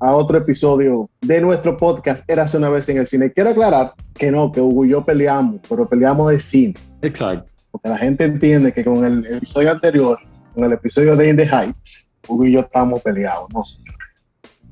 a otro episodio de nuestro podcast Érase una vez en el cine. Quiero aclarar que no, que Hugo y yo peleamos, pero peleamos de cine. Exacto. Porque la gente entiende que con el episodio anterior, con el episodio de In the Heights, Hugo y yo estamos peleados, ¿no, señor?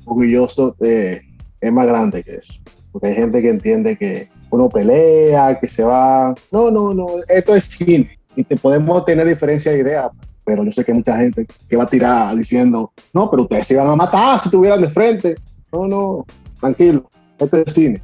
Hugo y yo so- eh, es más grande que eso. Porque hay gente que entiende que uno pelea, que se va. No, no, no, esto es cine. Y te podemos tener diferencia de ideas, pero yo sé que hay mucha gente que va a tirar diciendo, no, pero ustedes se iban a matar si estuvieran de frente. No, no, tranquilo, esto es cine.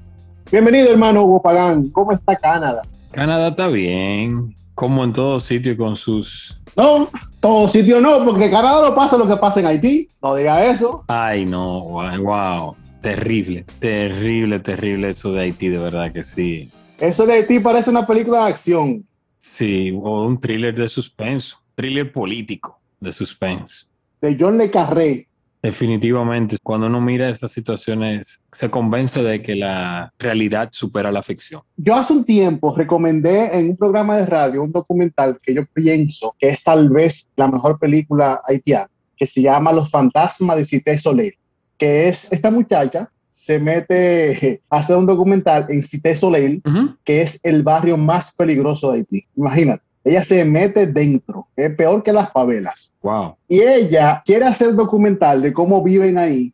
Bienvenido, hermano Hugo Pagán. ¿Cómo está Canadá? Canadá está bien, como en todo sitio con sus... No, todo sitio no, porque Canadá no pasa lo que pasa en Haití. No diga eso. Ay, no, wow, wow, terrible, terrible, terrible eso de Haití, de verdad que sí. Eso de Haití parece una película de acción. Sí, o un thriller de suspenso, thriller político de suspense. De John Le Carré. Definitivamente, cuando uno mira estas situaciones, se convence de que la realidad supera la ficción. Yo hace un tiempo recomendé en un programa de radio un documental que yo pienso que es tal vez la mejor película haitiana, que se llama Los fantasmas de Cité Soleil, que es esta muchacha se mete a hacer un documental en Cité Soleil, Ujú. que es el barrio más peligroso de Haití. Imagínate, ella se mete dentro, es peor que las favelas. Wow. Y ella quiere hacer un documental de cómo viven ahí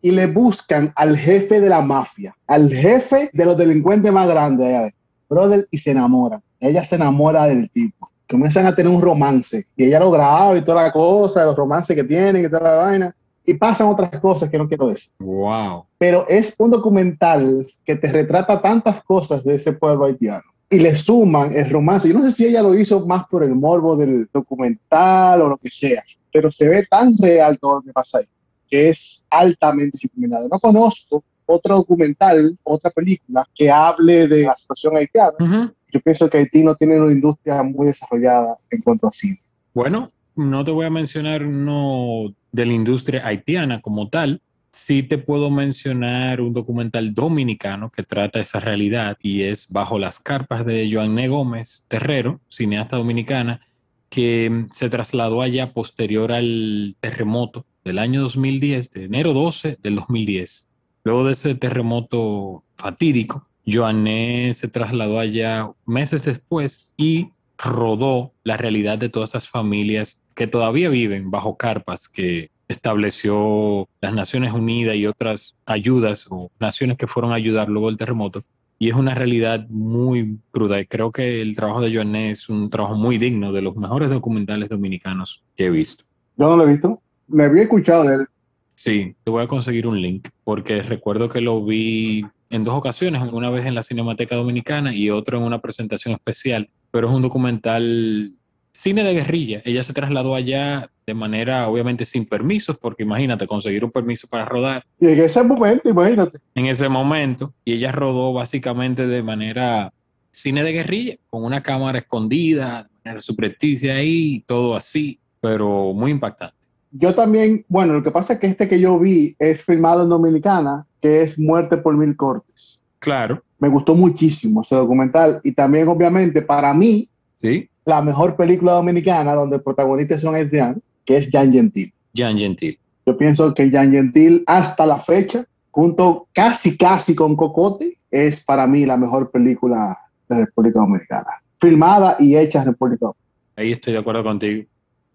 y le buscan al jefe de la mafia, al jefe de los delincuentes más grandes allá. Brother, y se enamoran. Ella se enamora del tipo. Comienzan a tener un romance y ella lo graba y toda la cosa, los romances que tienen y toda la vaina. Y pasan otras cosas que no quiero decir. Wow. Pero es un documental que te retrata tantas cosas de ese pueblo haitiano. Y le suman el romance. Yo no sé si ella lo hizo más por el morbo del documental o lo que sea, pero se ve tan real todo lo que pasa ahí, que es altamente disciplinado. No conozco otro documental, otra película que hable de la situación haitiana. Ujú. Yo pienso que Haití no tiene una industria muy desarrollada en cuanto a cine. Bueno, no te voy a mencionar uno de la industria haitiana como tal. Sí te puedo mencionar un documental dominicano que trata esa realidad y es Bajo las carpas de Joanne Gómez Terrero, cineasta dominicana, que mm, se trasladó allá posterior al terremoto del año 2010, de enero 12 del 2010. Luego de ese terremoto fatídico, Joanne se trasladó allá meses después y rodó la realidad de todas esas familias que todavía viven bajo carpas que estableció las Naciones Unidas y otras ayudas o naciones que fueron a ayudar luego del terremoto. Y es una realidad muy cruda. Y creo que el trabajo de Joanne es un trabajo muy digno, de los mejores documentales dominicanos que he visto. Yo no lo he visto. Me había escuchado de él. Sí, te voy a conseguir un link porque recuerdo que lo vi en dos ocasiones, una vez en la Cinemateca Dominicana y otro en una presentación especial, pero es un documental cine de guerrilla. Ella se trasladó allá de manera obviamente sin permisos, porque imagínate conseguir un permiso para rodar Y en ese momento, imagínate. en ese momento y ella rodó básicamente de manera cine de guerrilla, con una cámara escondida, de manera subrepticia ahí, todo así, pero muy impactante. Yo también, bueno, lo que pasa es que este que yo vi es filmado en Dominicana, que es Muerte por Mil Cortes. Claro, Me gustó muchísimo ese documental y también, obviamente, para mí, sí, la mejor película dominicana donde el protagonista son haitianos, que es Jan Gentil. Jan Gentil. Yo pienso que Jan Gentil, hasta la fecha, junto casi, casi con Cocote, es para mí la mejor película de República Dominicana. Filmada y hecha en República Dominicana. Ahí estoy de acuerdo contigo.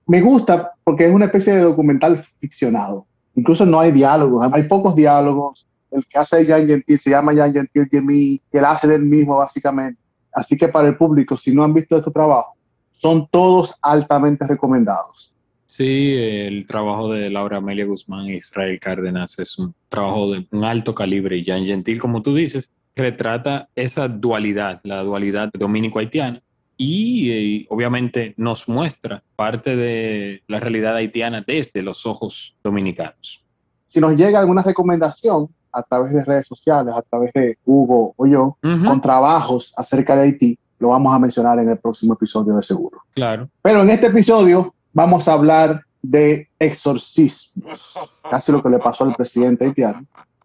me gusta porque es una especie de documental ficcionado. Incluso no hay diálogos, hay pocos diálogos. El que hace Jan Gentil se llama Jan Gentil Jimmy, que él hace del mismo básicamente. Así que para el público, si no han visto este trabajo, son todos altamente recomendados. Sí, el trabajo de Laura Amelia Guzmán e Israel Cárdenas es un trabajo de un alto calibre y Jan Gentil, como tú dices, retrata esa dualidad, la dualidad dominico-haitiana y eh, obviamente nos muestra parte de la realidad haitiana desde los ojos dominicanos. Si nos llega alguna recomendación a través de redes sociales, a través de Hugo o yo, con trabajos acerca de Haití, lo vamos a mencionar en el próximo episodio de seguro. Claro. Pero en este episodio vamos a hablar de exorcismos, casi lo que le pasó al presidente haitiano,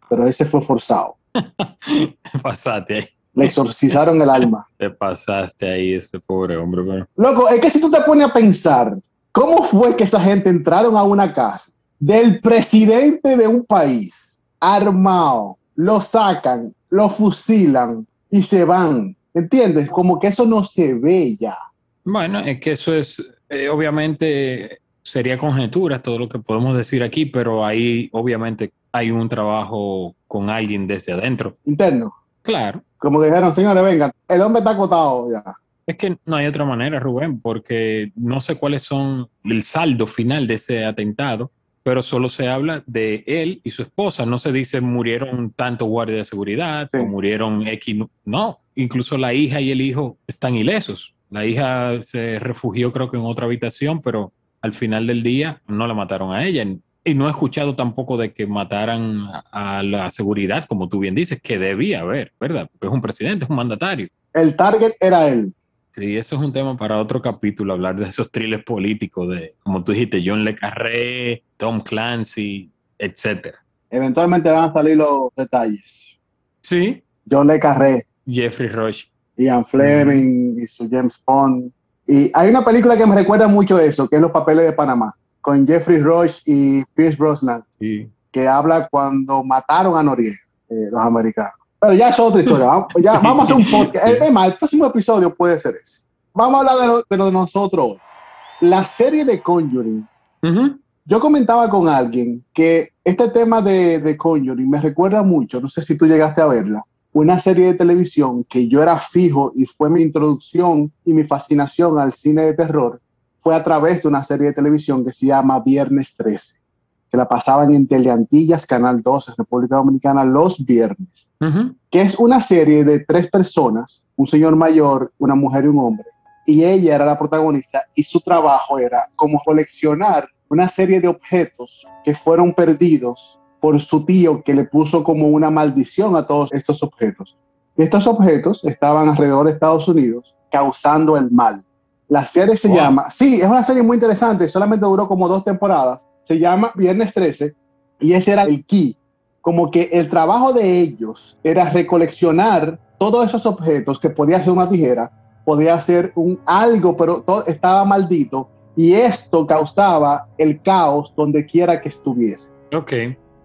pero ese fue forzado. Te pasaste ahí. Le exorcizaron el alma. Te pasaste ahí, este pobre hombre. Pero... Loco, es que si tú te pones a pensar, ¿cómo fue que esa gente entraron a una casa del presidente de un país armado, lo sacan, lo fusilan y se van? ¿Entiendes? Como que eso no se ve ya. Bueno, es que eso es, eh, obviamente, sería conjetura todo lo que podemos decir aquí, pero ahí obviamente hay un trabajo con alguien desde adentro. Interno. Claro. Como que dijeron, señores, vengan, el hombre está acotado ya. Es que no hay otra manera, Rubén, porque no sé cuáles son el saldo final de ese atentado, pero solo se habla de él y su esposa. No se dice murieron tanto guardias de seguridad Sí. o murieron X. No, incluso la hija y el hijo están ilesos. La hija se refugió creo que en otra habitación, pero al final del día no la mataron a ella. Y no he escuchado tampoco de que mataran a la seguridad, como tú bien dices, que debía haber, ¿verdad? Porque es un presidente, es un mandatario. El target era él. Sí, eso es un tema para otro capítulo, hablar de esos thrillers políticos de, como tú dijiste, John Le Carré, Tom Clancy, etcétera. Eventualmente van a salir los detalles. Sí, John Le Carré, Jeffrey Rush. Ian Fleming y su James Bond. Y hay una película que me recuerda mucho eso, que es Los Papeles de Panamá, con Jeffrey Rush y Pierce Brosnan, Sí. que habla cuando mataron a Noriega, eh, los americanos. Pero ya es otra historia. Vamos, ya, Sí. vamos a hacer un podcast. Es más, el próximo episodio puede ser ese. Vamos a hablar de lo de, lo de nosotros hoy. La serie de Conjuring. Ujú. Yo comentaba con alguien que este tema de, de Conjuring me recuerda mucho, no sé si tú llegaste a verla, una serie de televisión que yo era fijo y fue mi introducción y mi fascinación al cine de terror, fue a través de una serie de televisión que se llama Viernes 13, que la pasaban en Teleantillas, Canal 12, República Dominicana, los viernes, que es una serie de tres personas, un señor mayor, una mujer y un hombre, y ella era la protagonista y su trabajo era como coleccionar una serie de objetos que fueron perdidos por su tío que le puso como una maldición a todos estos objetos. Estos objetos estaban alrededor de Estados Unidos causando el mal. La serie se Wow. llama, sí, es una serie muy interesante, solamente duró como dos temporadas, se llama Viernes 13 y ese era el key, como que el trabajo de ellos era recoleccionar todos esos objetos que podía ser una tijera, podía ser un algo, pero todo estaba maldito y esto causaba el caos donde quiera que estuviese. Ok.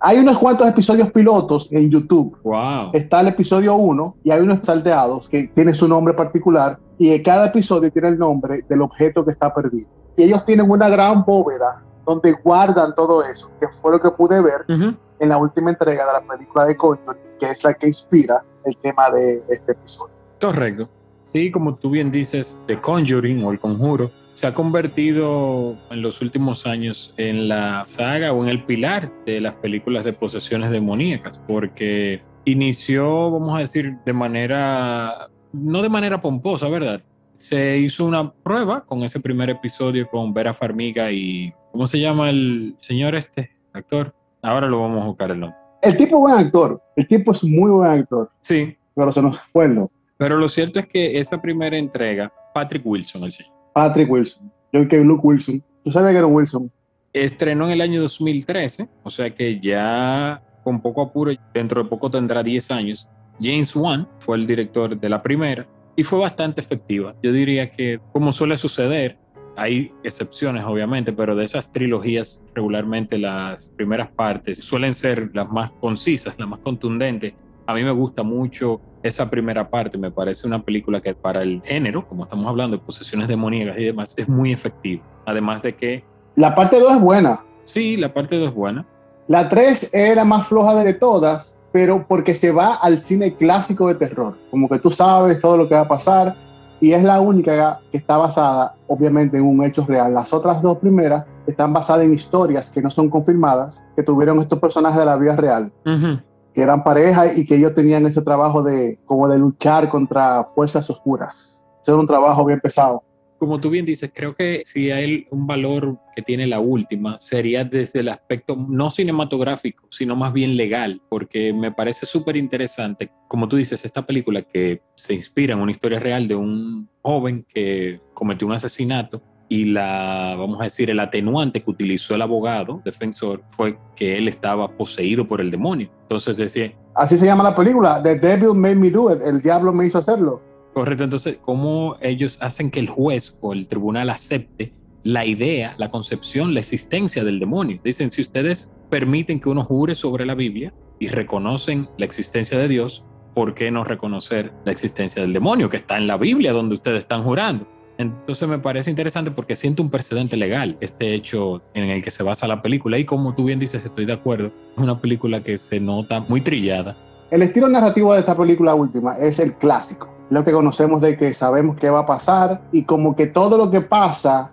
Hay unos cuantos episodios pilotos en YouTube. Wow. Está el episodio 1 y hay unos salteados que tienen su nombre particular y cada episodio tiene el nombre del objeto que está perdido. Y ellos tienen una gran bóveda donde guardan todo eso, que fue lo que pude ver Ujú. en la última entrega de la película de Conjuring, que es la que inspira el tema de este episodio. Correcto. Sí, como tú bien dices, The Conjuring o El Conjuro se ha convertido en los últimos años en la saga o en el pilar de las películas de posesiones demoníacas, porque inició, vamos a decir, de manera, no de manera pomposa, ¿verdad? Se hizo una prueba con ese primer episodio con Vera Farmiga y, ¿cómo se llama el señor este, actor? Ahora lo vamos a buscar el nombre. El tipo es buen actor, el tipo es muy buen actor, Sí, pero se nos fue el nombre. Pero lo cierto es que esa primera entrega, Patrick Wilson, el señor. Patrick Wilson. Yo que Luke Wilson. Tú sabes que era Wilson. Estrenó en el año 2013, o sea que ya con poco apuro, dentro de poco tendrá 10 años. James Wan fue el director de la primera y fue bastante efectiva. Yo diría que, como suele suceder, hay excepciones obviamente, pero de esas trilogías regularmente las primeras partes suelen ser las más concisas, las más contundentes. A mí me gusta mucho esa primera parte, me parece una película que para el género, como estamos hablando de posesiones demoníacas y demás, es muy efectiva. Además de que La parte 2 es buena. Sí, la parte 2 es buena. La 3 era más floja de todas, pero porque se va al cine clásico de terror. Como que tú sabes todo lo que va a pasar y es la única que está basada, obviamente, en un hecho real. Las otras dos primeras están basadas en historias que no son confirmadas, que tuvieron estos personajes de la vida real, Ujú. Que eran pareja y que ellos tenían ese trabajo de como de luchar contra fuerzas oscuras. Eso era un trabajo bien pesado. como tú bien dices, creo que si hay un valor que tiene la última, sería desde el aspecto no cinematográfico, sino más bien legal, porque me parece súper interesante, como tú dices, esta película que se inspira en una historia real de un joven que cometió un asesinato y la, vamos a decir, el atenuante que utilizó el abogado defensor fue que él estaba poseído por el demonio. Entonces decía... Así se llama la película, The Devil Made Me Do It, el diablo me hizo hacerlo. Correcto, entonces, ¿cómo ellos hacen que el juez o el tribunal acepte la idea, la concepción, la existencia del demonio? Dicen, si ustedes permiten que uno jure sobre la Biblia y reconocen la existencia de Dios, ¿por qué no reconocer la existencia del demonio que está en la Biblia donde ustedes están jurando? Entonces me parece interesante porque siento un precedente legal este hecho en el que se basa la película y como tú bien dices, estoy de acuerdo, es una película que se nota muy trillada. El estilo narrativo de esta película última es el clásico lo que conocemos de que sabemos qué va a pasar y como que todo lo que pasa,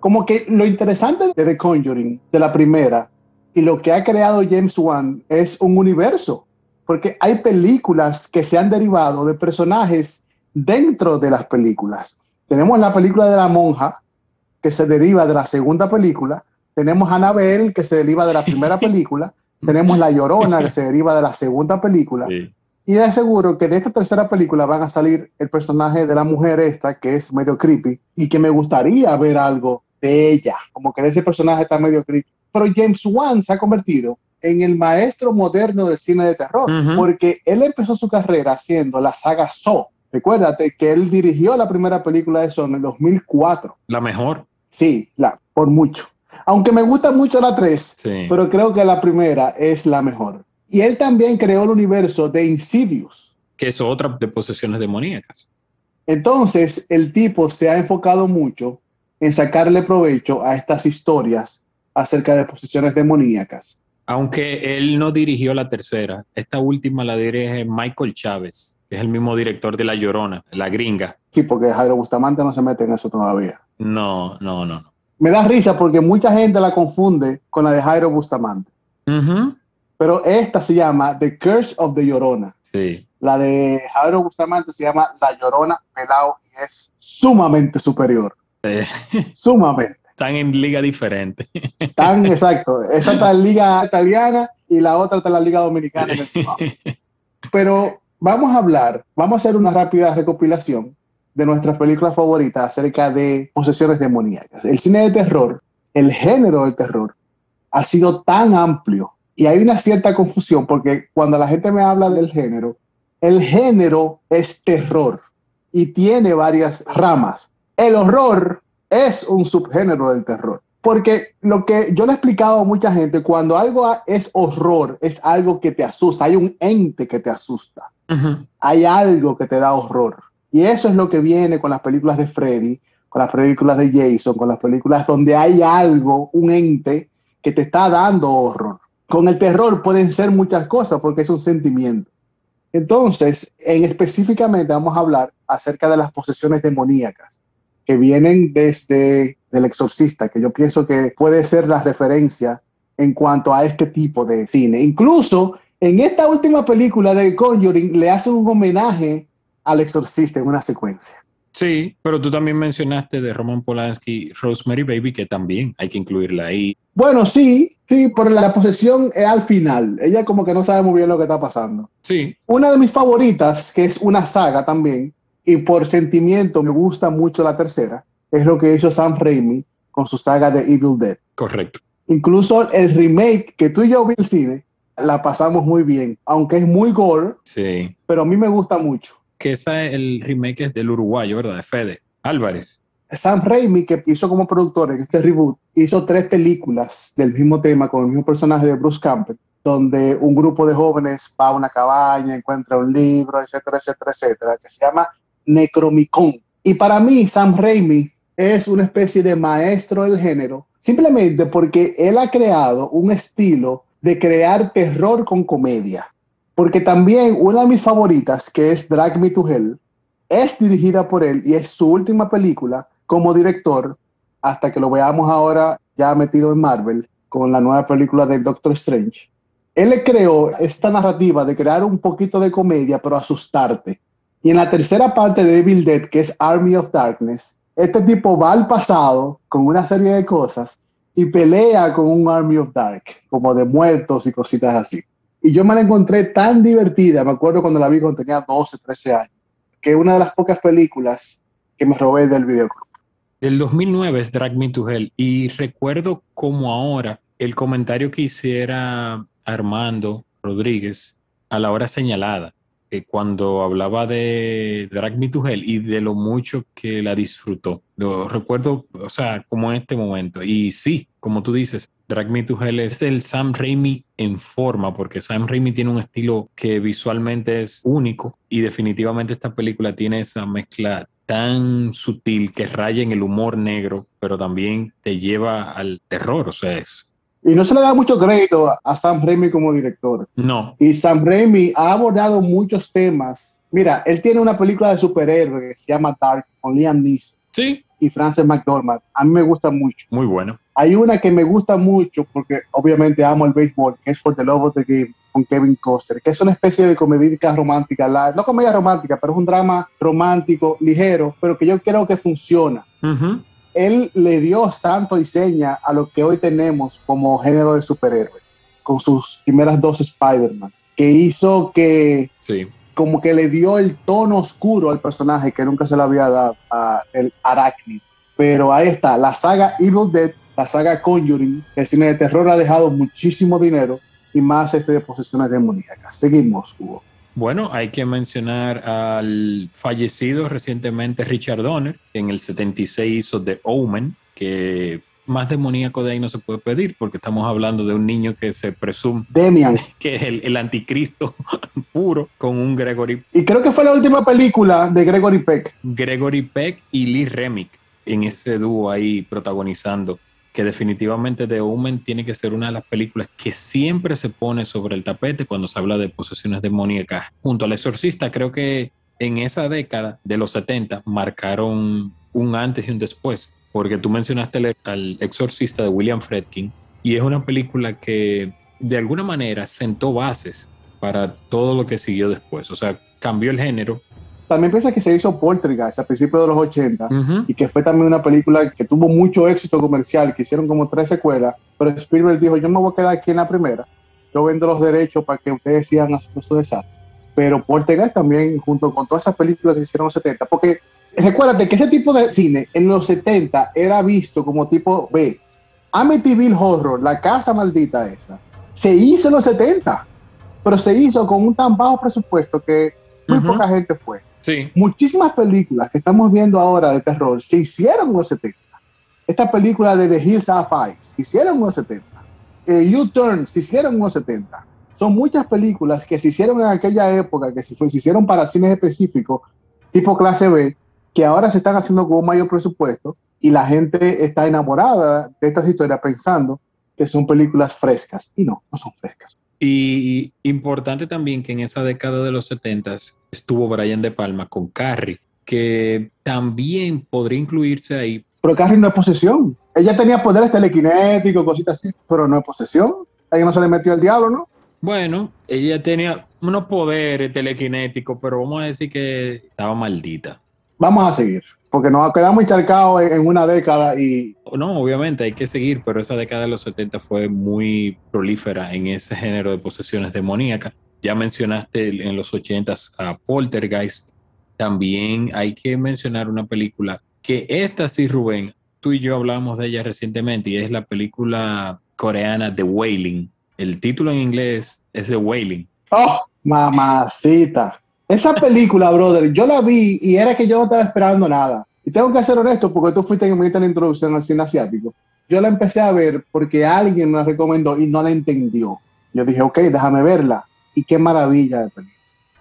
como que lo interesante de The Conjuring, de la primera, y lo que ha creado James Wan es un universo, porque hay películas que se han derivado de personajes dentro de las películas. Tenemos la película de la monja, que se deriva de la segunda película, tenemos Annabelle, que se deriva de la primera película, tenemos La Llorona, que se deriva de la segunda película. Y es seguro que de esta tercera película van a salir el personaje de la mujer esta, que es medio creepy, y que me gustaría ver algo de ella, como que de ese personaje está medio creepy. Pero James Wan se ha convertido en el maestro moderno del cine de terror, porque él empezó su carrera haciendo la saga Saw. Recuérdate que él dirigió la primera película de Saw en el 2004. La mejor. Sí, la, por mucho. Aunque me gusta mucho la 3, pero creo que la primera es la mejor. Y él también creó el universo de Insidious. Que es otra de posesiones demoníacas. Entonces, el tipo se ha enfocado mucho en sacarle provecho a estas historias acerca de posesiones demoníacas. Aunque él no dirigió la tercera, esta última la dirige Michael Chávez, es el mismo director de La Llorona, La Gringa. Sí, porque Jairo Bustamante no se mete en eso todavía. No, no, no. no. Me da risa porque mucha gente la confunde con la de Jairo Bustamante. Pero esta se llama The Curse of the Llorona. Sí. La de Javier Bustamante se llama La Llorona Pelao y es sumamente superior. Sumamente. Están en liga diferente. Están, exacto. Esa está en liga italiana y la otra está en la liga dominicana. Pero vamos a hablar, vamos a hacer una rápida recopilación de nuestras películas favoritas acerca de posesiones demoníacas. El cine de terror, el género del terror, ha sido tan amplio y hay una cierta confusión porque cuando la gente me habla del género, el género es terror y tiene varias ramas. El horror es un subgénero del terror. Porque lo que yo le he explicado a mucha gente, cuando algo es horror, es algo que te asusta, hay un ente que te asusta, hay algo que te da horror. Y eso es lo que viene con las películas de Freddy, con las películas de Jason, con las películas donde hay algo, un ente que te está dando horror. Con el terror pueden ser muchas cosas porque es un sentimiento. Entonces, en específicamente vamos a hablar acerca de las posesiones demoníacas que vienen desde el exorcista, que yo pienso que puede ser la referencia en cuanto a este tipo de cine. Incluso en esta última película de Conjuring le hacen un homenaje al exorcista en una secuencia. Sí, pero tú también mencionaste de Roman Polanski, Rosemary Baby, que también hay que incluirla ahí. Bueno, sí, sí, pero la posesión es al final. Ella como que no sabe muy bien lo que está pasando. Sí. Una de mis favoritas, que es una saga también, y por sentimiento me gusta mucho la tercera, es lo que hizo Sam Raimi con su saga de Evil Dead. Correcto. Incluso el remake que tú y yo vi en el cine, la pasamos muy bien, aunque es muy gore, sí. pero a mí me gusta mucho que esa, el remake es del uruguayo, ¿verdad? De Fede Álvarez. Sam Raimi, que hizo como productor en este reboot, hizo tres películas del mismo tema con el mismo personaje de Bruce Campbell, donde un grupo de jóvenes va a una cabaña, encuentra un libro, etcétera, etcétera, etcétera, que se llama Necromicon. Y para mí, Sam Raimi es una especie de maestro del género, simplemente porque él ha creado un estilo de crear terror con comedia. Porque también una de mis favoritas, que es Drag Me to Hell, es dirigida por él y es su última película como director, hasta que lo veamos ahora ya metido en Marvel con la nueva película de Doctor Strange. Él le creó esta narrativa de crear un poquito de comedia, pero asustarte. Y en la tercera parte de Evil Dead, que es Army of Darkness, este tipo va al pasado con una serie de cosas y pelea con un Army of Dark, como de muertos y cositas así. Y yo me la encontré tan divertida, me acuerdo cuando la vi cuando tenía 12, 13 años, que es una de las pocas películas que me robé del videoclub. Del 2009 es Drag Me to Hell y recuerdo como ahora el comentario que hiciera Armando Rodríguez a la hora señalada cuando hablaba de Drag Me to Hell y de lo mucho que la disfrutó. Lo recuerdo, o sea, como en este momento. Y sí, como tú dices, Drag Me to Hell es el Sam Raimi en forma, porque Sam Raimi tiene un estilo que visualmente es único y definitivamente esta película tiene esa mezcla tan sutil que raya en el humor negro, pero también te lleva al terror, o sea, es y no se le da mucho crédito a Sam Raimi como director. No. Y Sam Raimi ha abordado muchos temas. Mira, él tiene una película de superhéroes que se llama Dark con Liam Neeson. Sí. Y Frances McDormand. A mí me gusta mucho. Muy bueno. Hay una que me gusta mucho porque obviamente amo el béisbol, que es For the Love of the Game con Kevin Costner, que es una especie de comedia romántica, no comedia romántica, pero es un drama romántico, ligero, pero que yo creo que funciona. Uh él le dio santo y seña a lo que hoy tenemos como género de superhéroes, con sus primeras dos Spider-Man, que hizo que como que le dio el tono oscuro al personaje que nunca se le había dado a el Arachnid. Pero ahí está, la saga Evil Dead, la saga Conjuring, el cine de terror ha dejado muchísimo dinero y más este de posesiones demoníacas. Seguimos, Hugo. Bueno, hay que mencionar al fallecido recientemente Richard Donner, que en el 76 hizo The Omen, que más demoníaco de ahí no se puede pedir, porque estamos hablando de un niño que se presume Demian. que es el, anticristo puro con un Gregory. Y creo que fue la última película de Gregory Peck. Gregory Peck y Lee Remick en ese dúo ahí protagonizando que definitivamente The Omen tiene que ser una de las películas que siempre se pone sobre el tapete cuando se habla de posesiones demoníacas. Junto al exorcista, creo que en esa década de los 70 marcaron un antes y un después, porque tú mencionaste al exorcista de William Fredkin y es una película que de alguna manera sentó bases para todo lo que siguió después, o sea, cambió el género también piensa que se hizo Poltergeist a principios de los 80 y que fue también una película que tuvo mucho éxito comercial, que hicieron como tres secuelas, pero Spielberg dijo, yo me voy a quedar aquí en la primera, yo vendo los derechos para que ustedes sigan haciendo su desastre. Pero Poltergeist también, junto con todas esas películas que hicieron en los 70, porque recuérdate que ese tipo de cine en los 70 era visto como tipo B. Amityville Horror, la casa maldita esa, se hizo en los 70, pero se hizo con un tan bajo presupuesto que muy poca gente fue. Muchísimas películas que estamos viendo ahora de terror se hicieron en los 70. Esta película de The Hills Have Eyes se hicieron en los 70. Eh, U-Turn se hicieron en los 70. Son muchas películas que se hicieron en aquella época, que se, se hicieron para cines específicos, tipo clase B, que ahora se están haciendo con un mayor presupuesto y la gente está enamorada de estas historias pensando que son películas frescas. Y no, no son frescas. Y importante también que en esa década de los 70 estuvo Brian De Palma con Carrie, que también podría incluirse ahí. Pero Carrie no es posesión. Ella tenía poderes telequinéticos, cositas así, pero no es posesión. A ella no se le metió el diablo, ¿no? Bueno, ella tenía unos poderes telequinéticos, pero vamos a decir que estaba maldita. Vamos a seguir porque nos quedamos encharcados en una década y... No, obviamente hay que seguir, pero esa década de los 70 fue muy prolífera en ese género de posesiones demoníacas. Ya mencionaste en los 80 a Poltergeist. También hay que mencionar una película que esta sí, Rubén, tú y yo hablamos de ella recientemente y es la película coreana The Wailing. El título en inglés es The Wailing. ¡Oh, mamacita! Esa película, brother, yo la vi y era que yo no estaba esperando nada. Y tengo que ser honesto porque tú fuiste en la introducción al cine asiático. Yo la empecé a ver porque alguien me la recomendó y no la entendió. Yo dije, ok, déjame verla. Y qué maravilla de película.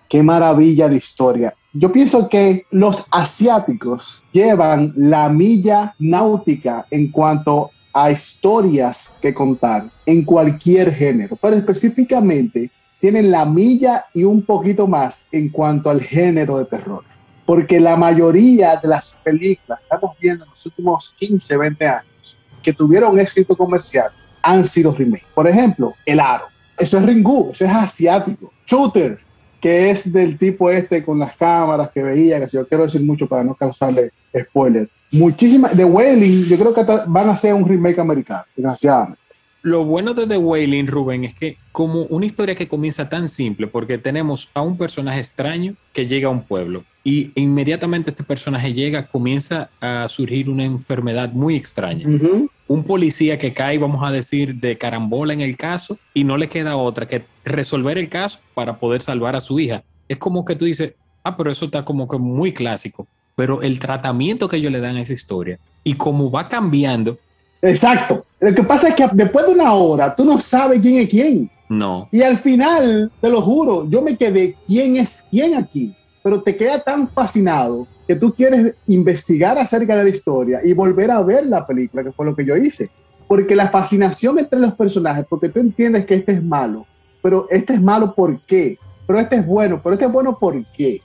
Qué maravilla de historia. Yo pienso que los asiáticos llevan la milla náutica en cuanto a historias que contar en cualquier género, pero específicamente tienen la milla y un poquito más en cuanto al género de terror. Porque la mayoría de las películas que estamos viendo en los últimos 15, 20 años que tuvieron éxito comercial han sido remakes. Por ejemplo, El Aro. Eso es Ringu, eso es asiático. Shooter, que es del tipo este con las cámaras que veía, que si yo quiero decir mucho para no causarle spoiler. muchísimas. The Wailing, yo creo que van a ser un remake americano, desgraciadamente. Lo bueno de The Wailing, Rubén, es que como una historia que comienza tan simple, porque tenemos a un personaje extraño que llega a un pueblo y inmediatamente este personaje llega, comienza a surgir una enfermedad muy extraña. Un policía que cae, vamos a decir, de carambola en el caso y no le queda otra que resolver el caso para poder salvar a su hija. Es como que tú dices, ah, pero eso está como que muy clásico. Pero el tratamiento que ellos le dan a esa historia y cómo va cambiando Exacto. Lo que pasa es que después de una hora tú no sabes quién es quién. No. Y al final, te lo juro, yo me quedé quién es quién aquí. Pero te queda tan fascinado que tú quieres investigar acerca de la historia y volver a ver la película, que fue lo que yo hice. Porque la fascinación entre los personajes, porque tú entiendes que este es malo, pero este es malo ¿por qué? Pero este es bueno, pero este es bueno ¿por qué?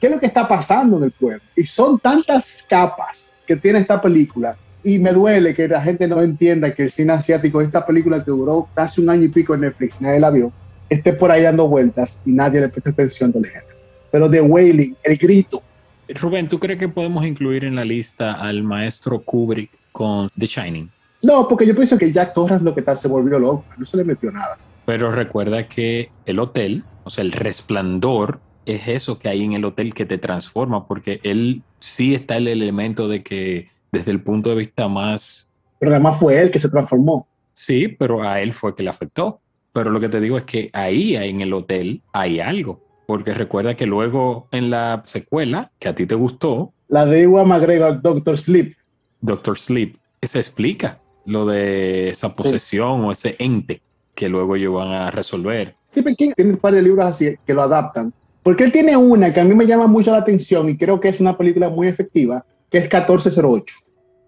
¿Qué es lo que está pasando en el pueblo? Y son tantas capas que tiene esta película y me duele que la gente no entienda que el cine asiático, esta película que duró casi un año y pico en Netflix, nadie la vio, esté por ahí dando vueltas y nadie le presta atención del género. Pero The Wailing, el grito. Rubén, ¿tú crees que podemos incluir en la lista al maestro Kubrick con The Shining? No, porque yo pienso que Jack Torrance lo que tal se volvió loco, no se le metió nada. Pero recuerda que el hotel, o sea, el resplandor, es eso que hay en el hotel que te transforma, porque él sí está el elemento de que desde el punto de vista más... Pero además fue él que se transformó. Sí, pero a él fue que le afectó. Pero lo que te digo es que ahí en el hotel hay algo. Porque recuerda que luego en la secuela, que a ti te gustó... La de Iwan McGregor, Doctor Sleep. Doctor Sleep. Se explica lo de esa posesión o ese ente que luego ellos van a resolver. Stephen King tiene un par de libros así que lo adaptan. Porque él tiene una que a mí me llama mucho la atención y creo que es una película muy efectiva, que es 1408,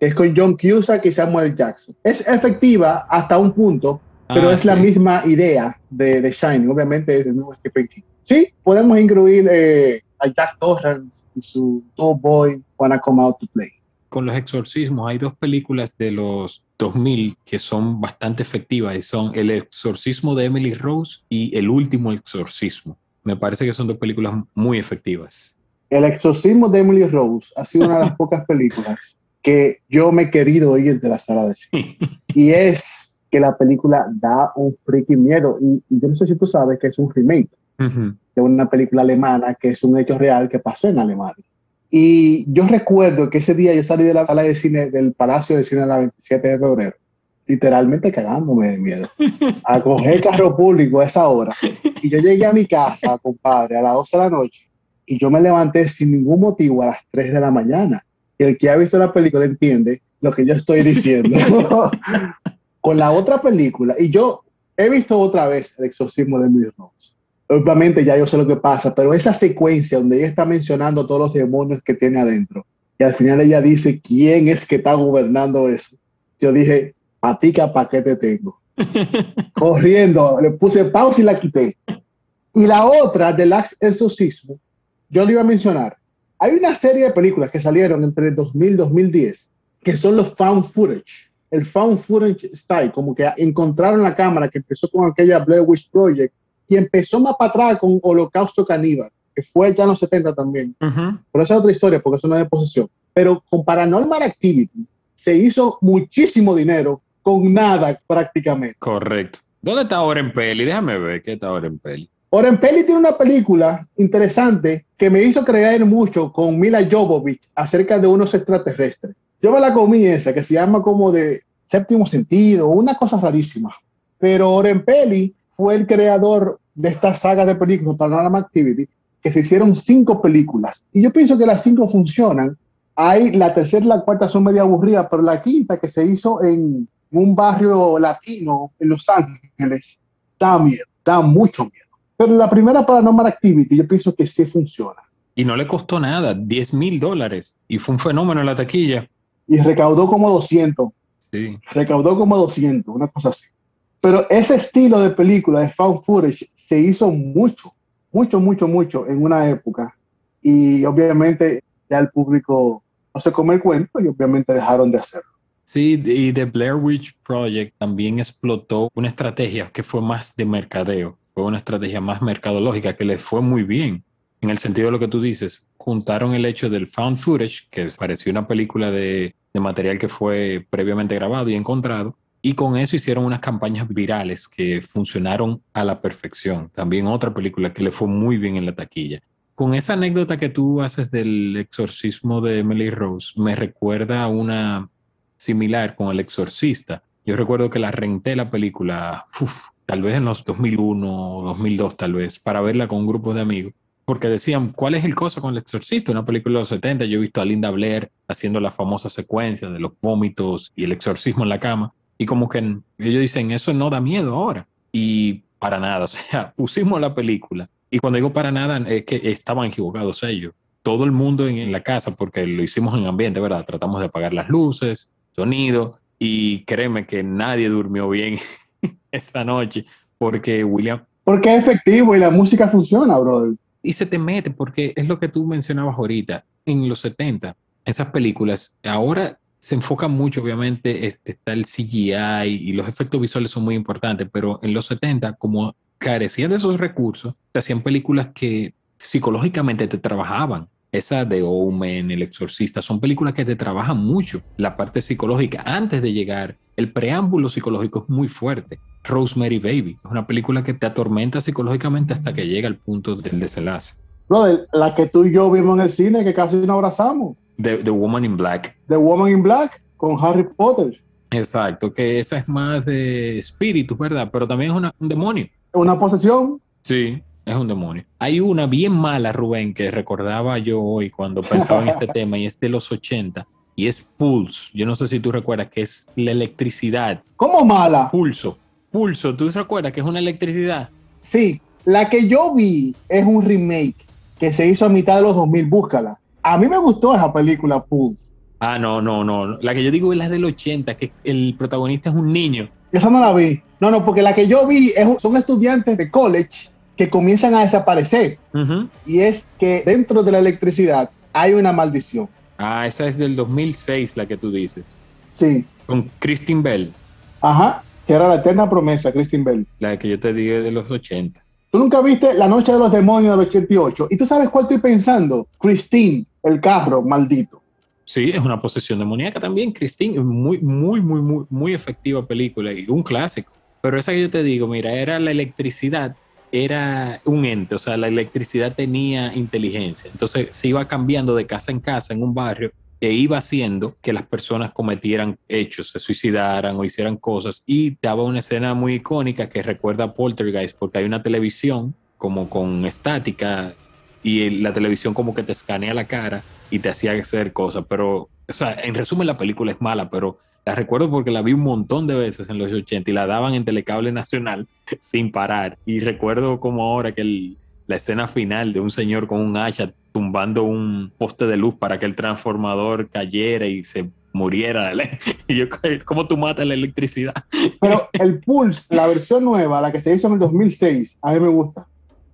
que es con John Cusack y Samuel Jackson. Es efectiva hasta un punto, pero ah, es la misma idea de, de Shining, obviamente es el mismo Stephen King. Sí, podemos incluir eh, a Jack Torrance y su Top Boy Wanna Come Out to Play. Con los exorcismos, hay dos películas de los 2000 que son bastante efectivas y son El exorcismo de Emily Rose y El último exorcismo. Me parece que son dos películas muy efectivas. El exorcismo de Emily Rose ha sido una de las pocas películas que yo me he querido ir de la sala de cine. Y es que la película da un freaking miedo. Y, yo no sé si tú sabes que es un remake de una película alemana que es un hecho real que pasó en Alemania. Y yo recuerdo que ese día yo salí de la sala de cine del Palacio de Cine la 27 de febrero, literalmente cagándome de miedo, a coger carro público a esa hora. Y yo llegué a mi casa, compadre, a las 12 de la noche y yo me levanté sin ningún motivo a las 3 de la mañana. Y el que ha visto la película entiende lo que yo estoy diciendo. Con la otra película, y yo he visto otra vez el exorcismo de Emily Rose. Obviamente ya yo sé lo que pasa, pero esa secuencia donde ella está mencionando todos los demonios que tiene adentro, y al final ella dice quién es que está gobernando eso. Yo dije, patica, ¿para qué te tengo? Corriendo, le puse pausa y la quité. Y la otra del exorcismo yo le iba a mencionar, hay una serie de películas que salieron entre 2000 y 2010 que son los found footage. El found footage style, como que encontraron la cámara que empezó con aquella Blair Witch Project y empezó más para atrás con Holocausto Caníbal, que fue ya en los 70 también. Pero esa es otra historia porque es una de posesión. Pero con Paranormal Activity se hizo muchísimo dinero con nada prácticamente. Correcto. ¿Dónde está Oren Peli? Déjame ver qué está Oren Peli. Oren Peli tiene una película interesante que me hizo creer mucho con Mila Jovovich acerca de unos extraterrestres. Yo me la comí esa, que se llama como de séptimo sentido, una cosa rarísima. Pero Oren Peli fue el creador de esta saga de películas, Paranormal Activity, que se hicieron cinco películas. Y yo pienso que las cinco funcionan. Hay la tercera y la cuarta son medio aburridas, pero la quinta que se hizo en un barrio latino en Los Ángeles, da miedo, da mucho miedo. Pero la primera Paranormal Activity yo pienso que sí funciona. Y no le costó nada, 10 mil dólares. Y fue un fenómeno en la taquilla. Y recaudó como 200. Sí. Recaudó como 200, una cosa así. Pero ese estilo de película de found footage se hizo mucho, mucho, mucho, mucho en una época. Y obviamente ya el público no se come el cuento y obviamente dejaron de hacerlo. Sí, y The Blair Witch Project también explotó una estrategia que fue más de mercadeo fue una estrategia más mercadológica que le fue muy bien. en el sentido de lo que tú dices, juntaron el hecho del found footage, que pareció una película de, material que fue previamente grabado y encontrado, y con eso hicieron unas campañas virales que funcionaron a la perfección. También otra película que le fue muy bien en la taquilla. Con esa anécdota que tú haces del exorcismo de Emily Rose, me recuerda a una similar con El Exorcista. Yo recuerdo que la renté la película, tal vez en los 2001 o 2002 tal vez, para verla con un grupo de amigos porque decían, ¿cuál es el cosa con el exorcista? Una película de los 70, yo he visto a Linda Blair haciendo la famosa secuencia de los vómitos y el exorcismo en la cama, y como que ellos dicen, eso no da miedo ahora. Y para nada, o sea, pusimos la película. Y cuando digo para nada, es que estaban equivocados ellos. Todo el mundo en, la casa, porque lo hicimos en ambiente, ¿verdad? Tratamos de apagar las luces, sonido, y créeme que nadie durmió bien esa noche, porque William... Porque es efectivo y la música funciona, brother y se te mete porque es lo que tú mencionabas ahorita, en los 70, esas películas, ahora se enfocan mucho, obviamente, este, está el CGI y los efectos visuales son muy importantes, pero en los 70, como carecían de esos recursos, se hacían películas que psicológicamente te trabajaban. Esa de Omen, El Exorcista, son películas que te trabajan mucho la parte psicológica antes de llegar. El preámbulo psicológico es muy fuerte. Rosemary Baby. Es una película que te atormenta psicológicamente hasta que llega al punto del desenlace. Brother, la que tú y yo vimos en el cine, que casi nos abrazamos. The, The Woman in Black. The Woman in Black, con Harry Potter. Exacto, que esa es más de espíritu, ¿verdad? Pero también es una, un demonio. Una posesión. Sí, es un demonio. Hay una bien mala, Rubén, que recordaba yo hoy cuando pensaba en este tema y es de los 80 y es Pulse. Yo no sé si tú recuerdas que es la electricidad. ¿Cómo mala? Pulso pulso, ¿tú te acuerdas que es una electricidad? Sí, la que yo vi es un remake que se hizo a mitad de los 2000, búscala. A mí me gustó esa película Pulse. Ah, no, no, no. La que yo digo es la del 80, que el protagonista es un niño. Esa no la vi. No, no, porque la que yo vi es, son estudiantes de college que comienzan a desaparecer. Y es que dentro de la electricidad hay una maldición. Ah, esa es del 2006, la que tú dices. Sí. Con Christine Bell. Ajá que era la eterna promesa, Christine Bell. La que yo te dije de los 80. Tú nunca viste La Noche de los Demonios del 88. ¿Y tú sabes cuál estoy pensando? Christine, el carro maldito. Sí, es una posesión demoníaca también. Christine, muy, muy, muy, muy, muy efectiva película y un clásico. Pero esa que yo te digo, mira, era la electricidad, era un ente, o sea, la electricidad tenía inteligencia. Entonces se iba cambiando de casa en casa en un barrio e iba haciendo que las personas cometieran hechos, se suicidaran o hicieran cosas. Y daba una escena muy icónica que recuerda a Poltergeist, porque hay una televisión como con estática y la televisión como que te escanea la cara y te hacía hacer cosas. Pero, o sea, en resumen, la película es mala, pero la recuerdo porque la vi un montón de veces en los 80 y la daban en Telecable Nacional sin parar. Y recuerdo como ahora que la escena final de un señor con un hacha tumbando un poste de luz para que el transformador cayera y se muriera. Y yo, ¿cómo tú matas la electricidad? Pero el Pulse, la versión nueva, la que se hizo en el 2006, a mí me gusta.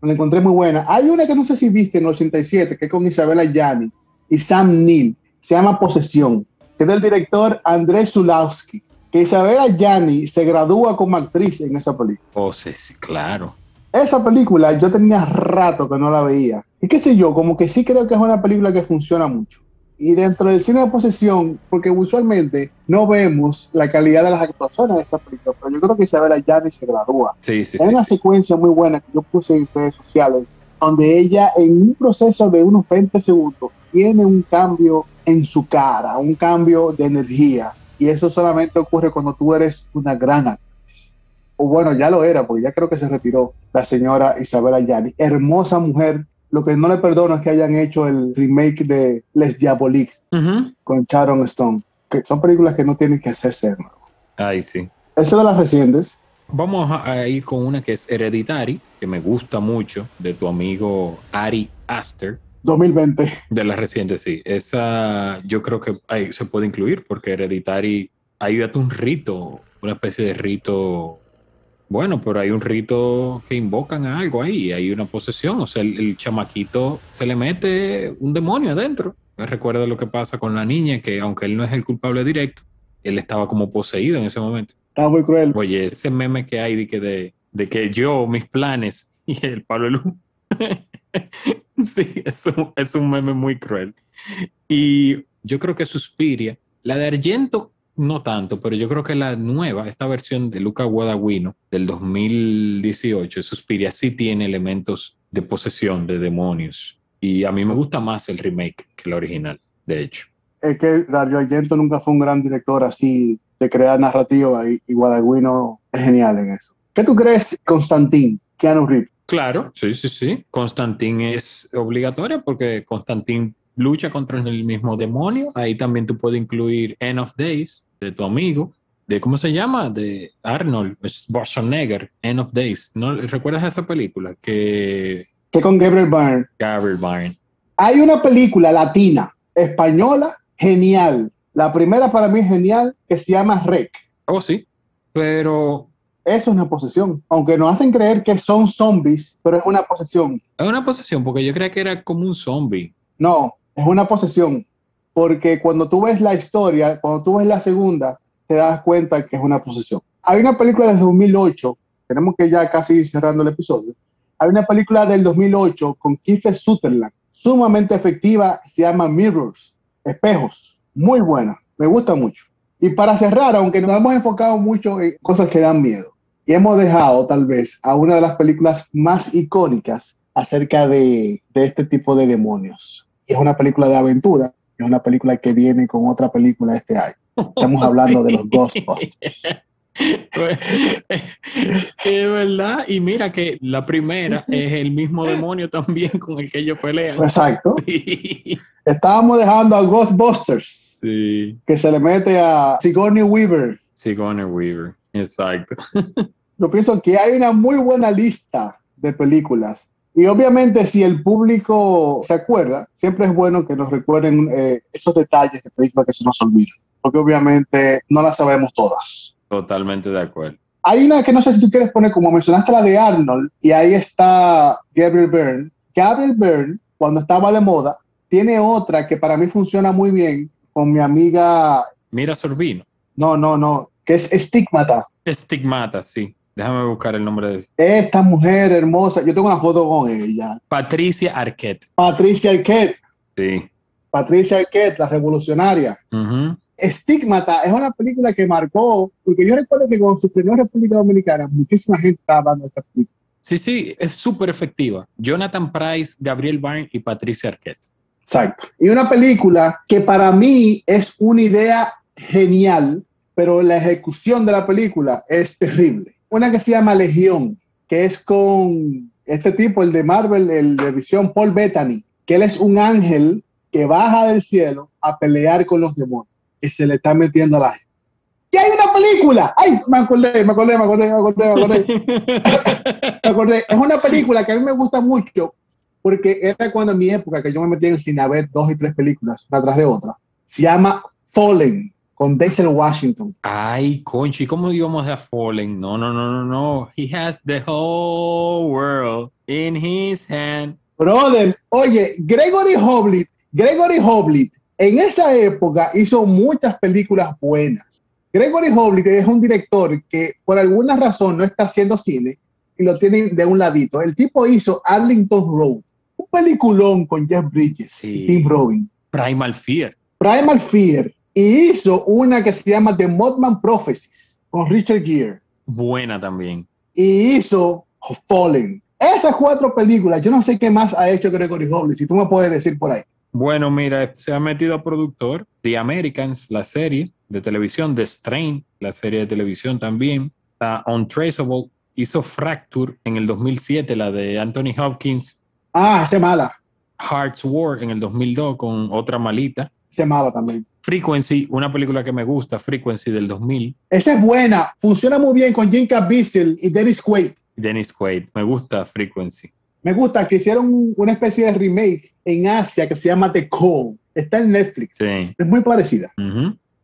La encontré muy buena. Hay una que no sé si viste en el 87, que es con Isabela Yanni y Sam Neill. Se llama Posesión, que es del director Andrés Zulawski. Que Isabela Yanni se gradúa como actriz en esa película. Posesión, claro esa película yo tenía rato que no la veía. Y qué sé yo, como que sí creo que es una película que funciona mucho. Y dentro del cine de posesión, porque usualmente no vemos la calidad de las actuaciones de esta película, pero yo creo que Isabela Yanni se gradúa. Sí, sí, Hay una secuencia muy buena que yo puse en redes sociales, donde ella en un proceso de unos 20 segundos tiene un cambio en su cara, un cambio de energía. Y eso solamente ocurre cuando tú eres una gran actriz o bueno, ya lo era, porque ya creo que se retiró la señora Isabela Yanni. Hermosa mujer. Lo que no le perdono es que hayan hecho el remake de Les Diaboliques con Sharon Stone, que son películas que no tienen que hacerse Ay, sí. Esa de las recientes. Vamos a ir con una que es Hereditary, que me gusta mucho, de tu amigo Ari Aster. 2020. De las recientes, sí. Esa yo creo que ahí se puede incluir porque Hereditary hay un rito, una especie de rito bueno, pero hay un rito que invocan a algo ahí, hay una posesión, o sea, el, chamaquito se le mete un demonio adentro. Recuerda lo que pasa con la niña, que aunque él no es el culpable directo, él estaba como poseído en ese momento. Está muy cruel. Oye, ese meme que hay de que, de, que yo, mis planes y el Pablo Luz. sí, es un, es un meme muy cruel. Y yo creo que Suspiria, la de Argento no tanto, pero yo creo que la nueva, esta versión de Luca Guadagnino del 2018, Suspiria, sí tiene elementos de posesión de demonios. Y a mí me gusta más el remake que el original, de hecho. Es que Dario Argento nunca fue un gran director así de crear narrativa y, y Guadagnino es genial en eso. ¿Qué tú crees, Constantín, Keanu Reeves? Claro, sí, sí, sí. Constantín es obligatoria porque Constantín lucha contra el mismo demonio. Ahí también tú puedes incluir End of Days de tu amigo, de cómo se llama, de Arnold Schwarzenegger, End of Days. ¿No recuerdas esa película que Que con Gabriel Byrne. Gabriel Byrne? Hay una película latina, española, genial. La primera para mí es genial, que se llama Rec. Oh, sí, pero es una posesión. Aunque nos hacen creer que son zombies, pero es una posesión. es una posesión porque yo creía que era como un zombie. No, es una posesión. Porque cuando tú ves la historia, cuando tú ves la segunda, te das cuenta que es una posesión. Hay una película del 2008, tenemos que ya casi cerrando el episodio. Hay una película del 2008 con Kiefer Sutherland, sumamente efectiva, se llama Mirrors, espejos, muy buena, me gusta mucho. Y para cerrar, aunque nos hemos enfocado mucho en cosas que dan miedo, y hemos dejado tal vez a una de las películas más icónicas acerca de, de este tipo de demonios. Y es una película de aventura, es una película que viene con otra película este año. Estamos hablando de los Ghostbusters. es verdad. Y mira que la primera es el mismo demonio también con el que ellos pelean. Exacto. Sí. Estábamos dejando a Ghostbusters, Sí. que se le mete a Sigourney Weaver. Sigourney Weaver. Exacto. Yo pienso que hay una muy buena lista de películas. Y obviamente si el público se acuerda, siempre es bueno que nos recuerden eh, esos detalles de películas que se nos olvidan. Porque obviamente no las sabemos todas. Totalmente de acuerdo. Hay una que no sé si tú quieres poner, como mencionaste la de Arnold, y ahí está Gabriel Byrne. Gabriel Byrne, cuando estaba de moda, tiene otra que para mí funciona muy bien con mi amiga, Mira Sorbino. no, no, no, que es Stigmata. Estigmata, sí. Déjame buscar el nombre de Esta mujer hermosa, yo tengo una foto con ella. Patricia Arquette. Patricia Arquette, Sí. Patricia Arquette, la revolucionaria. Ujú. Stigmata es una película que marcó, porque yo recuerdo que cuando se estrenó en República Dominicana, muchísima gente estaba hablando de esta película. Sí, sí, es súper efectiva. Jonathan Price, Gabriel Byrne y Patricia Arquette. Exacto. Y una película que para mí es una idea genial, pero la ejecución de la película es terrible. Una que se llama Legión, que es con este tipo, el de Marvel, el de visión, Paul Bettany, que él es un ángel que baja del cielo a pelear con los demonios y se le está metiendo a la gente. Y hay una película, ay, me acordé, me acordé, me acordé, me acordé, me acordé. Me acordé. Es una película que a mí me gusta mucho porque era cuando en mi época que yo me metía en el cine a ver dos y tres películas una tras de otra. Se llama Fallen con Denzel Washington. Ay, conchi, ¿cómo íbamos a Fallen? No, no, no, no, no. He has the whole world in his hand. Brother, oye, Gregory Hoblit, Gregory Hoblit en esa época hizo muchas películas buenas. Gregory Hoblit es un director que por alguna razón no está haciendo cine y lo tienen de un ladito. El tipo hizo Arlington Road, un peliculón con Jeff Bridges Sí. y Tim Robbins. Primal Fear. Primal Fear y hizo una que se llama The Mothman Prophecies con Richard Gere Buena también. y hizo Fallen. Esas cuatro películas, yo no sé qué más ha hecho Gregory Hoblit, si tú me puedes decir por ahí. Bueno, mira, se ha metido a productor The Americans, la serie de televisión, The Strain, la serie de televisión también. Uh, Untraceable hizo Fracture en el 2007, la de Anthony Hopkins. Ah, es mala, Hearts War en el 2002 con otra malita. es mala también. Frequency, una película que me gusta, Frequency del 2000. Esa es buena, funciona muy bien con Jim Caviezel y Dennis Quaid. Dennis Quaid, me gusta Frequency. Me gusta que hicieron un- una especie de remake en Asia que se llama The Call. Está en Netflix. Sí. Es muy parecida.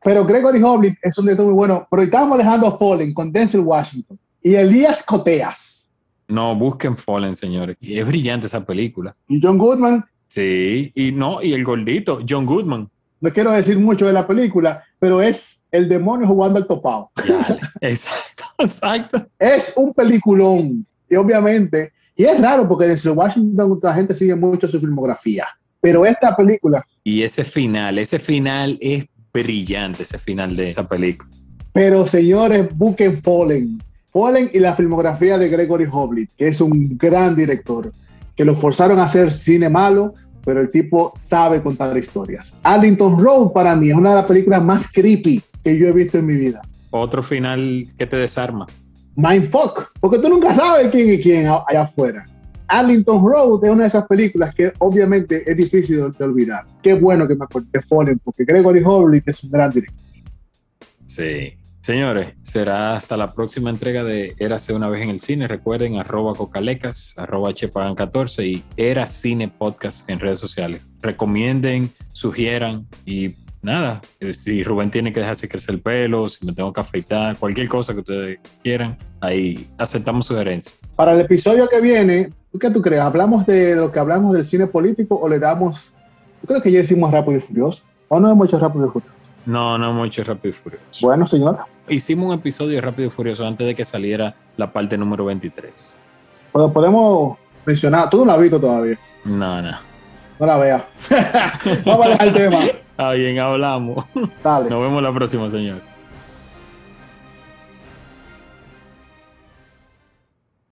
Pero Gregory Hoblit es un director muy bueno. Pero estábamos dejando a Fallen con Denzel Washington y Elías Coteas No, busquen Fallen, señores. Y es brillante esa película. y John Goodman. Sí, y no, y el gordito, John Goodman. No quiero decir mucho de la película, pero es el demonio jugando al topado. Dale. exacto, exacto. Es un peliculón. Y obviamente Y es raro porque desde Washington la gente sigue mucho su filmografía. Pero esta película. Y ese final, ese final es brillante, ese final de esa película. Pero señores, busquen Fallen. Fallen y la filmografía de Gregory Hoblit, que es un gran director, que lo forzaron a hacer cine malo, pero el tipo sabe contar historias. Arlington Road para mí es una de las películas más creepy que yo he visto en mi vida. Otro final que te desarma. Mindfuck, porque tú nunca sabes quién es quién allá afuera. Arlington Road es una de esas películas que obviamente es difícil de, olvidar. Qué bueno que me acordé de Fallen, porque Gregory Hoblit es un gran director. Sí. Señores, será hasta la próxima entrega de Érase una vez en el cine. Recuerden, arroba cocalecas, arroba chepagan14 y Era Cine Podcast en redes sociales. Recomienden, sugieran y nada, eh, si Rubén tiene que dejarse crecer el pelo, si me tengo que afeitar, cualquier cosa que ustedes quieran, ahí aceptamos sugerencias. Para el episodio que viene, qué tú crees? ¿Hablamos de lo que hablamos del cine político o le damos... Yo creo que ya hicimos Rápido y Furioso. ¿O no hemos hecho Rápido y Furioso? No, no hecho Rápido y Furioso. Bueno, señora hicimos un episodio de Rápido y Furioso antes de que saliera la parte número 23. Pero podemos mencionar, tú no la has visto todavía. No, no. No la veas. Vamos a dejar el tema. Está bien, hablamos. Dale. Nos vemos la próxima, señor.